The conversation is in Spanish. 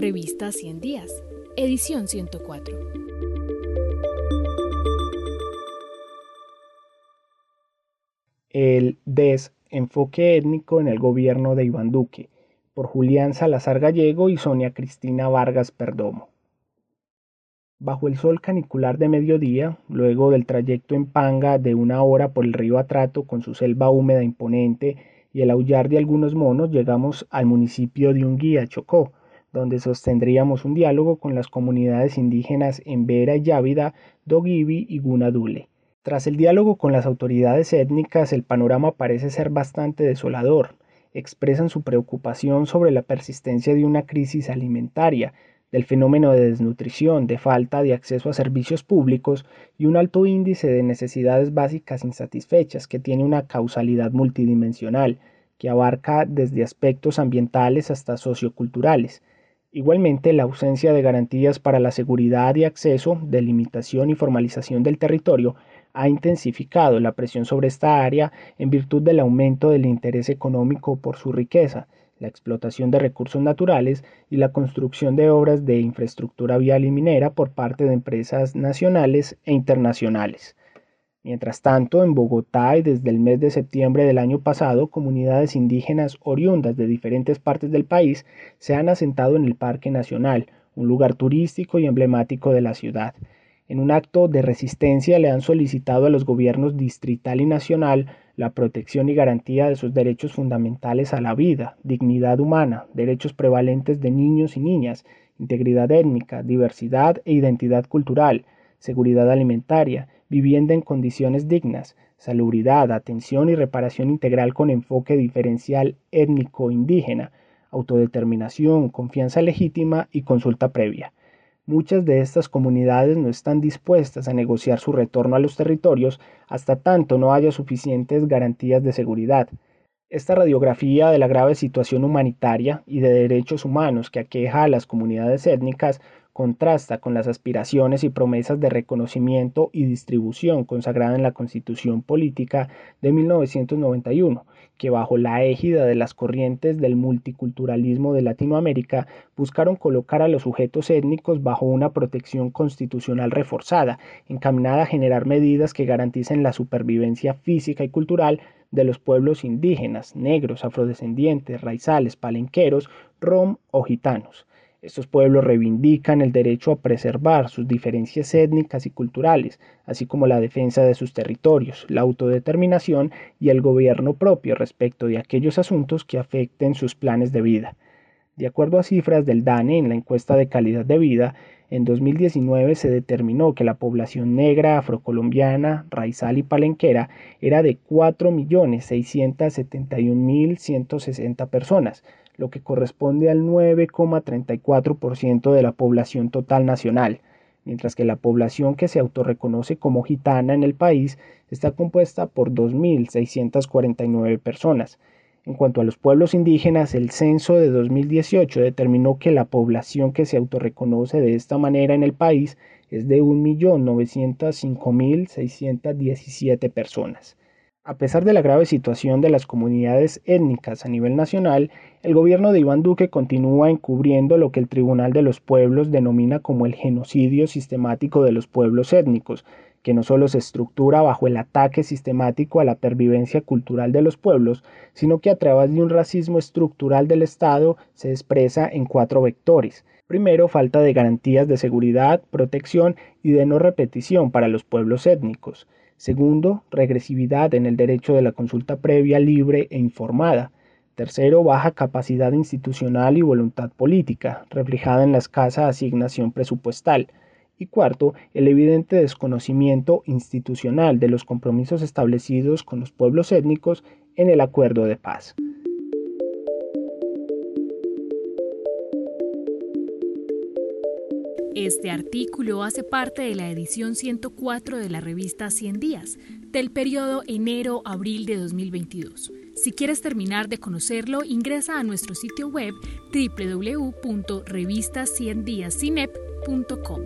Revista 100 Días, edición 104. El DES, enfoque étnico en el gobierno de Iván Duque, por Julián Salazar Gallego y Sonia Cristina Vargas Perdomo. Bajo el sol canicular de mediodía, luego del trayecto en panga de una hora por el río Atrato con su selva húmeda imponente y el aullar de algunos monos, llegamos al municipio de Unguía, Chocó, donde sostendríamos un diálogo con las comunidades indígenas en Vera y Yávida, Dogibi y Gunadule. Tras el diálogo con las autoridades étnicas, el panorama parece ser bastante desolador. Expresan su preocupación sobre la persistencia de una crisis alimentaria, del fenómeno de desnutrición, de falta de acceso a servicios públicos y un alto índice de necesidades básicas insatisfechas que tiene una causalidad multidimensional, que abarca desde aspectos ambientales hasta socioculturales. Igualmente, la ausencia de garantías para la seguridad y acceso, delimitación y formalización del territorio ha intensificado la presión sobre esta área en virtud del aumento del interés económico por su riqueza, la explotación de recursos naturales y la construcción de obras de infraestructura vial y minera por parte de empresas nacionales e internacionales. Mientras tanto, en Bogotá y desde el mes de septiembre del año pasado, comunidades indígenas oriundas de diferentes partes del país se han asentado en el Parque Nacional, un lugar turístico y emblemático de la ciudad. En un acto de resistencia le han solicitado a los gobiernos distrital y nacional la protección y garantía de sus derechos fundamentales a la vida, dignidad humana, derechos prevalentes de niños y niñas, integridad étnica, diversidad e identidad cultural, seguridad alimentaria, vivienda en condiciones dignas, salubridad, atención y reparación integral con enfoque diferencial étnico-indígena, autodeterminación, confianza legítima y consulta previa. Muchas de estas comunidades no están dispuestas a negociar su retorno a los territorios hasta tanto no haya suficientes garantías de seguridad. Esta radiografía de la grave situación humanitaria y de derechos humanos que aqueja a las comunidades étnicas contrasta con las aspiraciones y promesas de reconocimiento y distribución consagrada en la Constitución Política de 1991, que bajo la égida de las corrientes del multiculturalismo de Latinoamérica buscaron colocar a los sujetos étnicos bajo una protección constitucional reforzada, encaminada a generar medidas que garanticen la supervivencia física y cultural de los pueblos indígenas, negros, afrodescendientes, raizales, palenqueros, rom o gitanos estos pueblos reivindican el derecho a preservar sus diferencias étnicas y culturales, así como la defensa de sus territorios, la autodeterminación y el gobierno propio respecto de aquellos asuntos que afecten sus planes de vida. De acuerdo a cifras del DANE en la encuesta de calidad de vida, en 2019 se determinó que la población negra, afrocolombiana, raizal y palenquera era de 4.671.160 personas, lo que corresponde al 9,34% de la población total nacional, mientras que la población que se autorreconoce como gitana en el país está compuesta por 2.649 personas. En cuanto a los pueblos indígenas, el censo de 2018 determinó que la población que se autorreconoce de esta manera en el país es de 1.905.617 personas. A pesar de la grave situación de las comunidades étnicas a nivel nacional, el gobierno de Iván Duque continúa encubriendo lo que el Tribunal de los Pueblos denomina como el genocidio sistemático de los pueblos étnicos, que no solo se estructura bajo el ataque sistemático a la pervivencia cultural de los pueblos, sino que a través de un racismo estructural del Estado se expresa en cuatro vectores. Primero, falta de garantías de seguridad, protección y de no repetición para los pueblos étnicos. Segundo, regresividad en el derecho de la consulta previa, libre e informada. Tercero, baja capacidad institucional y voluntad política, reflejada en la escasa asignación presupuestal. Y cuarto, el evidente desconocimiento institucional de los compromisos establecidos con los pueblos étnicos en el acuerdo de paz. Este artículo hace parte de la edición 104 de la revista 100 días, del periodo enero-abril de 2022. Si quieres terminar de conocerlo, ingresa a nuestro sitio web www.revistaciendiascinep.com.